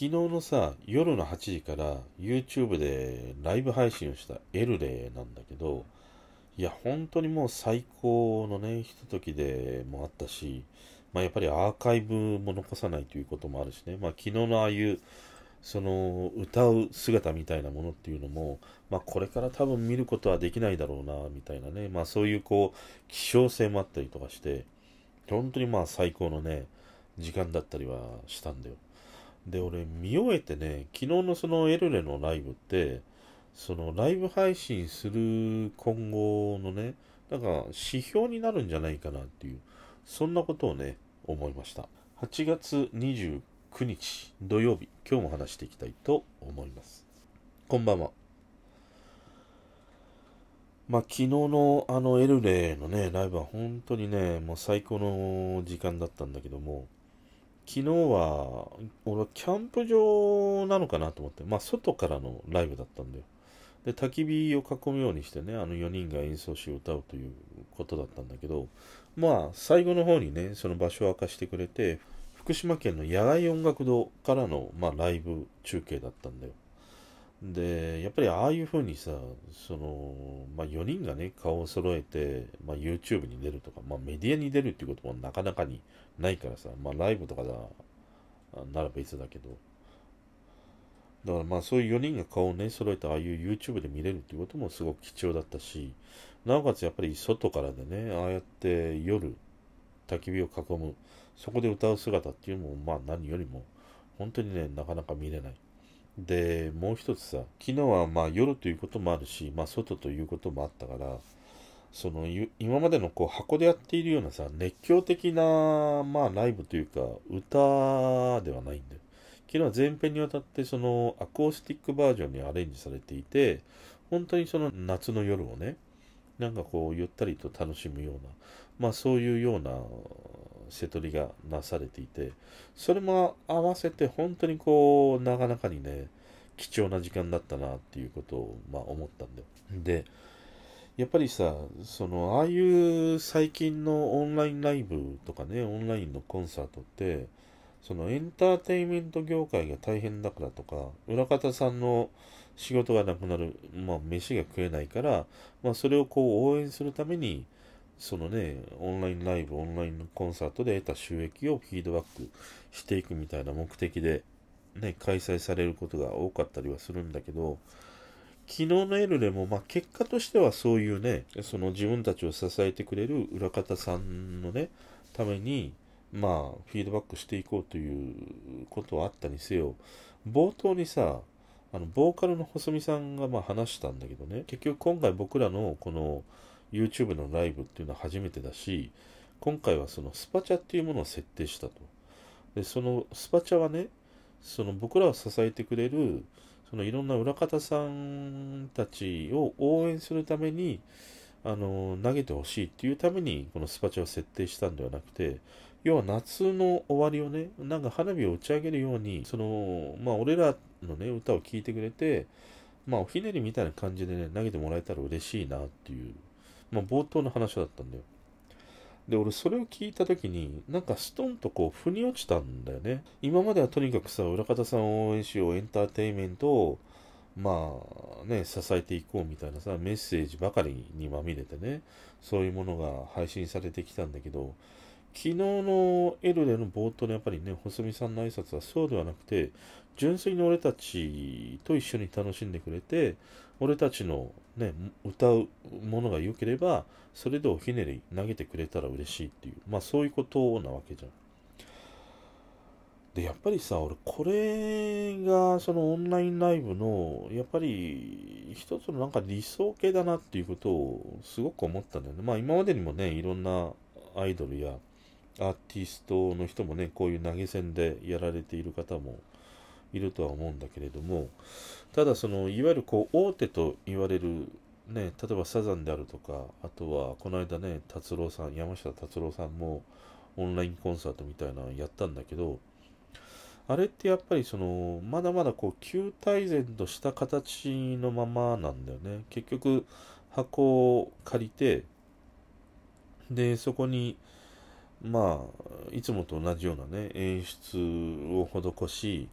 昨日のさ、夜の8時から YouTube でライブ配信をしたエルレなんだけど、いや、本当にもう最高のね、ひとときでもあったし、まあ、やっぱりアーカイブも残さないということもあるしね、まあ、昨日のああいうその歌う姿みたいなものっていうのも、まあ、これから多分見ることはできないだろうなみたいなね、まあ、そういうこう希少性もあったりとかして本当にまあ最高のね時間だったりはしたんだよ。で俺見終えてね昨日のそのエルレのライブってそのライブ配信する今後のねなんか指標になるんじゃないかなっていうそんなことをね思いました。8月29日土曜日今日も話していきたいと思います。こんばんは。まあ昨日のあのエルレのねライブは本当にねもう最高の時間だったんだけども昨日は俺はキャンプ場なのかなと思ってまあ外からのライブだったんだよ。で焚き火を囲むようにしてねあの4人が演奏し歌うということだったんだけどまあ最後の方にねその場所を明かしてくれて福島県の野外音楽堂からの、まあ、ライブ中継だったんだよ。でやっぱりああいう風にさその、まあ、4人がね顔を揃えて、まあ、YouTube に出るとか、まあ、メディアに出るっていうこともなかなかにないからさ、まあ、ライブとかだなら別だけど。だからまあそういう4人が顔をね揃えてああいう YouTube で見れるっていうこともすごく貴重だったしなおかつやっぱり外からでねああやって夜焚き火を囲むそこで歌う姿っていうのもまあ何よりも本当にねなかなか見れない。でもう一つさ昨日はまあ夜ということもあるしまあ外ということもあったからその今までのこう箱でやっているようなさ熱狂的なまあライブというか歌ではないんだよ。昨日は前編にわたってそのアコースティックバージョンにアレンジされていて本当にその夏の夜をねなんかこうゆったりと楽しむようなまあそういうような瀬取りがなされていてそれも合わせて本当にこうなかなかにね貴重な時間だったなっていうことをまあ思ったんだよ。でやっぱりさそのああいう最近のオンラインライブとかねオンラインのコンサートってそのエンターテインメント業界が大変だからとか、裏方さんの仕事がなくなる、まあ、飯が食えないから、まあ、それをこう応援するために、そのね、オンラインライブ、オンラインコンサートで得た収益をフィードバックしていくみたいな目的で、ね、開催されることが多かったりはするんだけど、昨日のエルレも、まあ、結果としてはそういうね、その自分たちを支えてくれる裏方さんのね、ために、まあ、フィードバックしていこうということはあったにせよ、冒頭にさ、あの、ボーカルの細見さんがまあ話したんだけどね、結局今回僕らのこの YouTube のライブっていうのは初めてだし、今回はそのスパチャっていうものを設定したと。で、そのスパチャはね、その僕らを支えてくれる、そのいろんな裏方さんたちを応援するために、あの、投げてほしいっていうために、このスパチャを設定したんではなくて、要は夏の終わりをね、なんか花火を打ち上げるように、その、まあ俺らのね、歌を聴いてくれて、まあおひねりみたいな感じでね、投げてもらえたら嬉しいなっていう、まあ冒頭の話だったんだよ。で、俺それを聞いた時に、なんかストンとこう、腑に落ちたんだよね。今まではとにかくさ、裏方さんを応援しよう、エンターテインメントを、まあね、支えていこうみたいなさ、メッセージばかりにまみれてね、そういうものが配信されてきたんだけど、昨日のエルレの冒頭のやっぱりね、細見さんの挨拶はそうではなくて、純粋に俺たちと一緒に楽しんでくれて、俺たちのね、歌うものが良ければ、それでおひねり投げてくれたら嬉しいっていう、まあそういうことなわけじゃん。で、やっぱりさ、俺、これが、そのオンラインライブの、やっぱり、一つのなんか理想系だなっていうことをすごく思ったんだよね。まあ今までにもね、いろんなアイドルやアーティストの人もね、こういう投げ銭でやられている方もいるとは思うんだけれども、ただその、いわゆるこう、大手と言われる、ね、例えばサザンであるとか、あとは、この間ね、達郎さん、山下達郎さんもオンラインコンサートみたいなのやったんだけど、あれってやっぱりその、まだまだこう、球体然とした形のままなんだよね。結局、箱を借りて、で、そこに、まあ、いつもと同じようなね、演出を施し、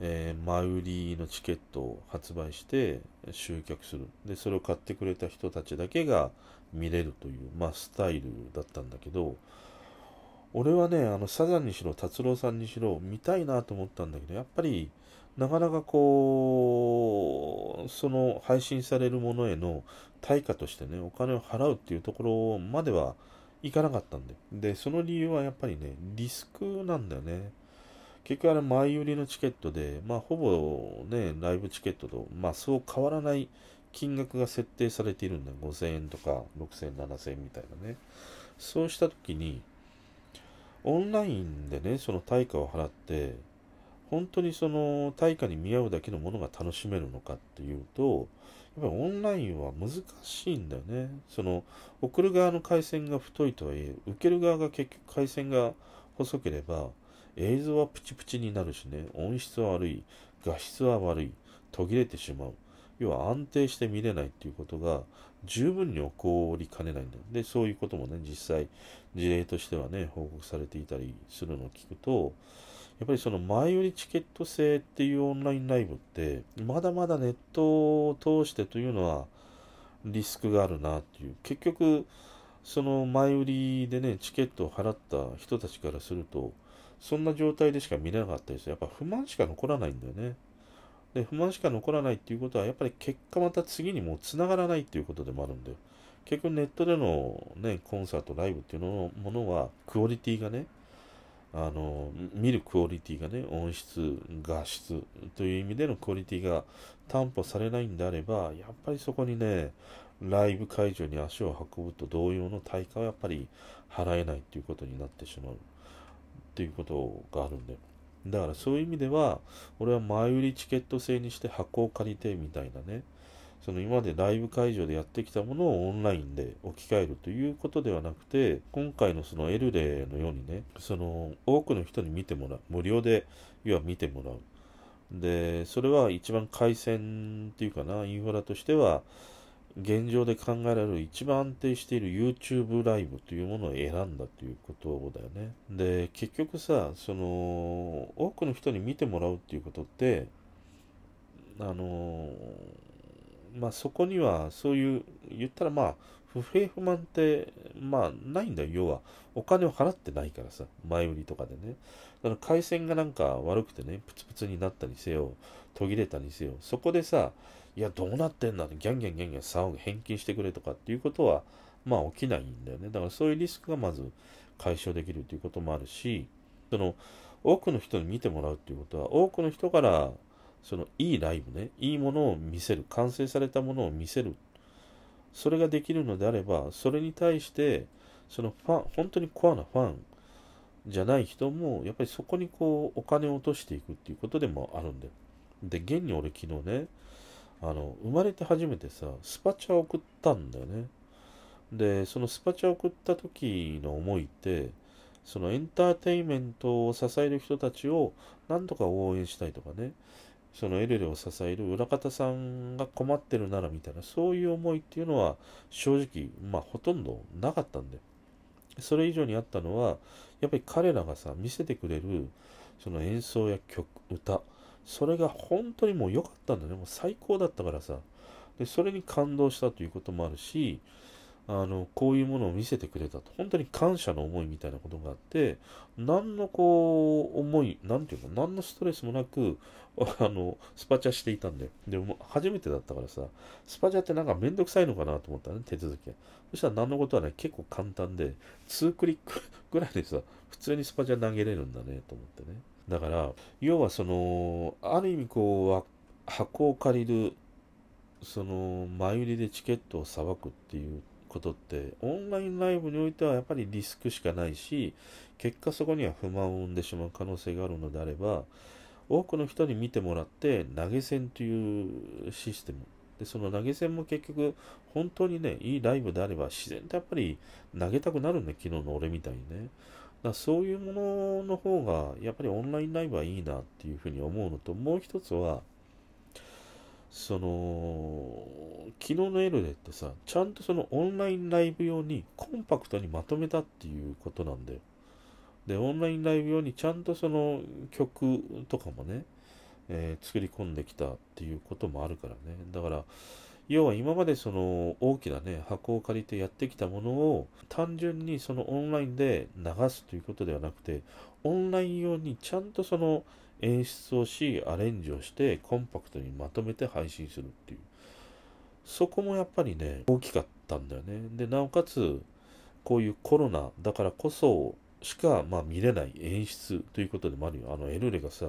えー、前売りのチケットを発売して集客する。で、それを買ってくれた人たちだけが見れるという、まあ、スタイルだったんだけど、俺はね、あの、サザンにしろ、達郎さんにしろ、見たいなと思ったんだけど、やっぱり、なかなかこう、その配信されるものへの対価としてね、お金を払うっていうところまではいかなかったんで。で、その理由はやっぱりね、リスクなんだよね。結局あれ前売りのチケットで、まあほぼね、ライブチケットと、まあそう変わらない金額が設定されているんだよ。5000円とか6000円、7000円みたいなね。そうした時に、オンラインでね、その対価を払って、本当にその対価に見合うだけのものが楽しめるのかっていうと、やっぱりオンラインは難しいんだよね。その、送る側の回線が太いとはいえ、受ける側が結局回線が細ければ、映像はプチプチになるしね、音質は悪い、画質は悪い、途切れてしまう。要は安定して見れないっていうことが十分に起こりかねないんだよ。で、そういうこともね、実際事例としてはね、報告されていたりするのを聞くと、やっぱりその前売りチケット制っていうオンラインライブって、まだまだネットを通してというのはリスクがあるなっていう。結局、その前売りでね、チケットを払った人たちからすると、そんな状態でしか見れなかったですやっぱ不満しか残らないんだよね。で、不満しか残らないっていうことは、やっぱり結果また次にもう繋がらないっていうことでもあるんだよ。結局ネットでのね、コンサート、ライブっていうのものは、クオリティがね、あの、見るクオリティがね、音質、画質という意味でのクオリティが担保されないんであれば、やっぱりそこにね、ライブ会場に足を運ぶと同様の対価はやっぱり払えないっていうことになってしまうっていうことがあるんだよ。だからそういう意味では、俺は前売りチケット制にして箱を借りてみたいなね、その今までライブ会場でやってきたものをオンラインで置き換えるということではなくて、今回のそのエルレのようにね、その多くの人に見てもらう。無料で、要は見てもらう。で、それは一番回線っていうかな、インフラとしては、現状で考えられる一番安定している YouTube ライブというものを選んだということだよね。で、結局さ、その、多くの人に見てもらうっていうことって、あの、まあそこにはそういう、言ったらまあ、不平不満って、まあないんだよ、要は。お金を払ってないからさ、前売りとかでね。だから回線がなんか悪くてね、プツプツになったりせよ、途切れたりせよ、そこでさ、いや、どうなってんだってギャンギャンギャンギャン騒ぐ、返金してくれとかっていうことは、まあ起きないんだよね。だからそういうリスクがまず解消できるということもあるし、その、多くの人に見てもらうっていうことは、多くの人から、その、いいライブね、いいものを見せる、完成されたものを見せる。それができるのであれば、それに対して、そのファン、本当にコアなファンじゃない人も、やっぱりそこにこう、お金を落としていくっていうことでもあるんだよ。で、現に俺昨日ね、あの、生まれて初めてさ、スパチャを送ったんだよね。で、そのスパチャを送った時の思いって、そのエンターテインメントを支える人たちを何とか応援したいとかね、そのエルレを支える裏方さんが困ってるならみたいな、そういう思いっていうのは正直、まあほとんどなかったんだよ。それ以上にあったのは、やっぱり彼らがさ、見せてくれる、その演奏や曲、歌、それが本当にもう良かったんだね。もう最高だったからさ。で、それに感動したということもあるし、あの、こういうものを見せてくれたと。本当に感謝の思いみたいなことがあって、何のこう、思い、なんていうの、何のストレスもなく、あの、スパチャしていたんだよ。でも、初めてだったからさ、スパチャってなんかめんどくさいのかなと思ったね、手続きが。そしたら何のことはね、結構簡単で、2クリックぐらいでさ、普通にスパチャ投げれるんだね、と思ってね。だから、要はその、ある意味こう、箱を借りる、その、前売りでチケットをさばくっていうことって、オンラインライブにおいてはやっぱりリスクしかないし、結果そこには不満を生んでしまう可能性があるのであれば、多くの人に見てもらって投げ銭というシステム。で、その投げ銭も結局、本当にね、いいライブであれば自然とやっぱり投げたくなるね、昨日の俺みたいにね。だそういうものの方が、やっぱりオンラインライブはいいなっていうふうに思うのと、もう一つは、その、昨日のエルレってさ、ちゃんとそのオンラインライブ用にコンパクトにまとめたっていうことなんだよ。で、オンラインライブ用にちゃんとその曲とかもね、えー、作り込んできたっていうこともあるからね。だから、要は今までその大きなね、箱を借りてやってきたものを単純にそのオンラインで流すということではなくて、オンライン用にちゃんとその演出をし、アレンジをしてコンパクトにまとめて配信するっていう。そこもやっぱりね、大きかったんだよね。で、なおかつ、こういうコロナだからこそしか、まあ、見れない演出ということでもあるよ。あの、エルレがさ、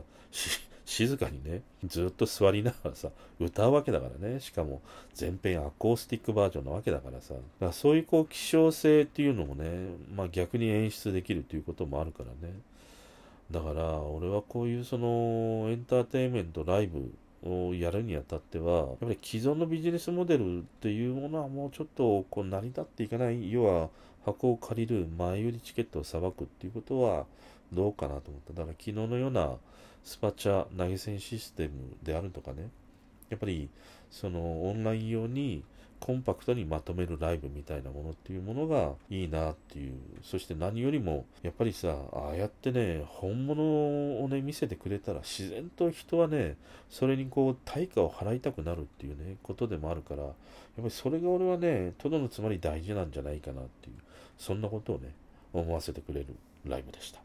静かにね、ずっと座りながらさ、歌うわけだからね。しかも、全編アコースティックバージョンなわけだからさ。だからそういうこう、希少性っていうのもね、まあ逆に演出できるということもあるからね。だから、俺はこういうその、エンターテインメント、ライブをやるにあたっては、やっぱり既存のビジネスモデルっていうものはもうちょっとこう成り立っていかない。要は、箱を借りる前売りチケットをさばくっていうことはどうかなと思った。だから昨日のようなスパチャ投げ銭システムであるとかね、やっぱりそのオンライン用にコンパクトにまとめるライブみたいなものっていうものがいいなっていう。そして何よりも、やっぱりさ、ああやってね、本物をね、見せてくれたら自然と人はね、それにこう対価を払いたくなるっていうね、ことでもあるから、やっぱりそれが俺はね、とどのつまり大事なんじゃないかなっていう、そんなことをね、思わせてくれるライブでした。